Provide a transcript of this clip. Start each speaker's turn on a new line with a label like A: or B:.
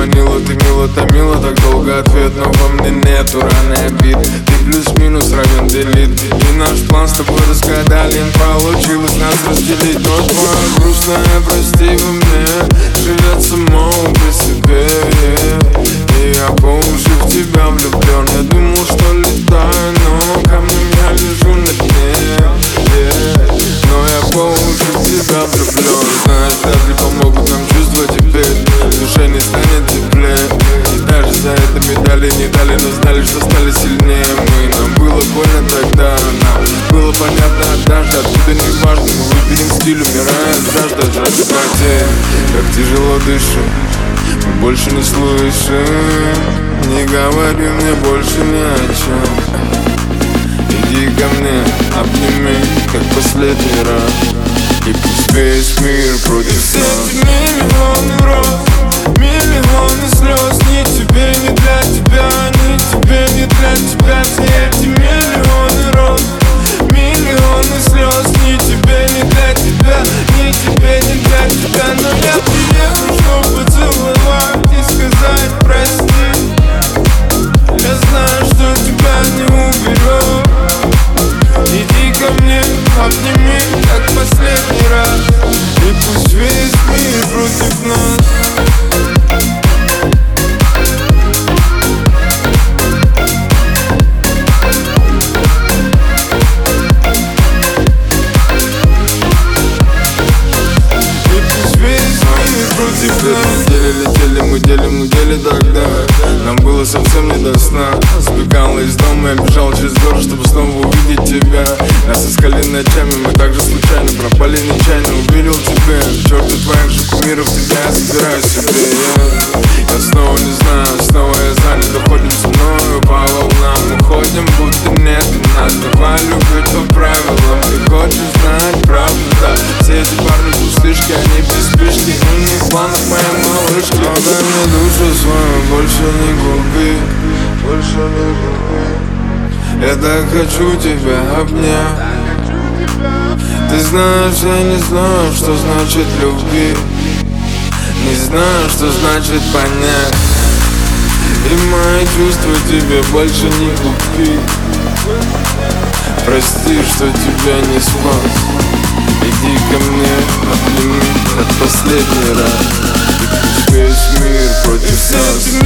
A: манило Ты мило томила, так долго. Ответ Но во мне нету раны обид. Ты плюс-минус равен делит. И наш план с тобой разгадали Получилось нас разделить. Но твоя грустная прости во мне. Живет само по себе. И я по уши в тебя понятно однажды Откуда не важно, мы выберем стиль, умирая от жажды Жажды потерь, как тяжело дышать мы больше не слышим. Не говори мне больше ни о чем. Иди ко мне, обними, как последний раз. И пусть весь мир против нас.
B: Миллионы роз, миллионы слез Ни тебе, ни для тебя, для
A: совсем не до сна. Сбегал из дома, я бежал через город, чтобы снова увидеть тебя. Нас искали ночами, мы также случайно пропали нечаянно. Увидел в планах моей малышки Но дай мне душу свою, больше не губи Больше не губи. Я так хочу тебя обнять. Ты знаешь, я не знаю, что значит любви Не знаю, что значит понять. И мои чувства тебе больше не купить Прости, что тебя не спас. Иди ко мне, обними, как последний раз мир против нас